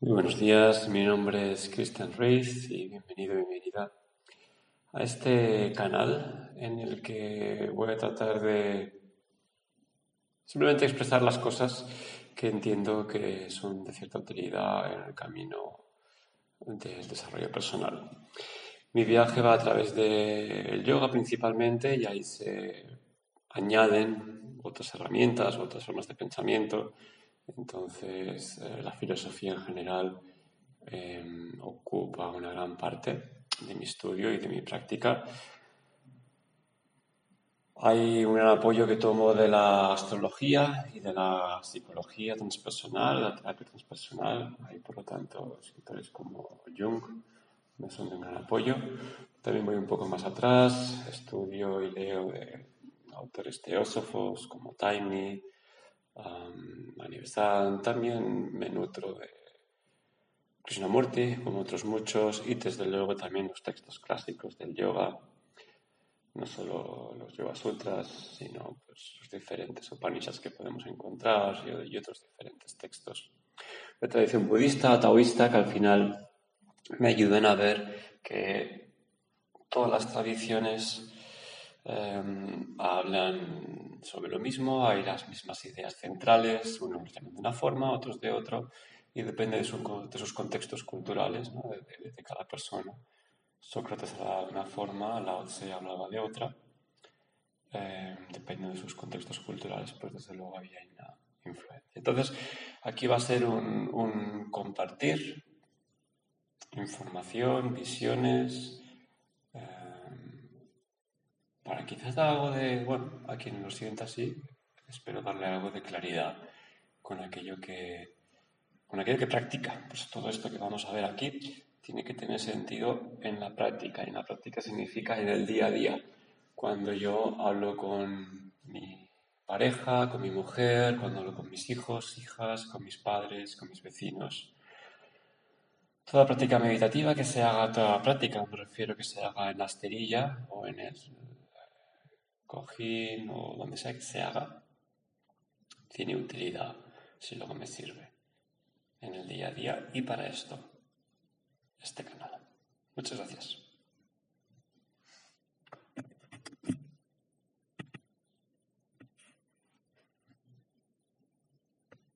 Muy buenos días, mi nombre es Cristian Reis y bienvenido, bienvenida a este canal en el que voy a tratar de simplemente expresar las cosas que entiendo que son de cierta utilidad en el camino del desarrollo personal. Mi viaje va a través del yoga principalmente y ahí se añaden otras herramientas, otras formas de pensamiento entonces, eh, la filosofía en general em, ocupa una gran parte de mi estudio y de mi práctica. Hay un gran apoyo que tomo de la astrología y de la psicología transpersonal, la terapia transpersonal. Hay, por lo tanto, escritores como Jung me son de un gran apoyo. También voy un poco más atrás, estudio y leo de autores teósofos como Taimi, um, también me nutro de Krishnamurti, como otros muchos, y desde luego también los textos clásicos del yoga, no solo los Yoga Sutras, sino pues, los diferentes Upanishads que podemos encontrar y, otros diferentes textos. De tradición budista, taoísta, que al final me ayudan a ver que todas las tradiciones Em, hablan sobre lo mismo, hay las mismas ideas centrales, unos de una forma, otros de otro, y depende de, sus contextos culturales, de, cada persona. Sócrates hablaba de una forma, Lao Tse hablaba de otra, em, depende de sus contextos culturales, pues desde luego había una influencia. Entonces, aquí va a ser un, un compartir información, visiones, para quizás dar algo de, bueno, a quien lo sienta así, espero darle algo de claridad con aquello que, con aquello que practica. Pues todo esto que vamos a ver aquí tiene que tener sentido en la práctica. Y en la práctica significa en el día a día. Cuando yo hablo con mi pareja, con mi mujer, cuando hablo con mis hijos, hijas, con mis padres, con mis vecinos. Toda práctica meditativa que se haga, toda práctica, me refiero que se haga en la esterilla o en el cojín o donde sea que se haga, tiene utilidad si luego me sirve en el día a día y para esto, este canal. Muchas gracias.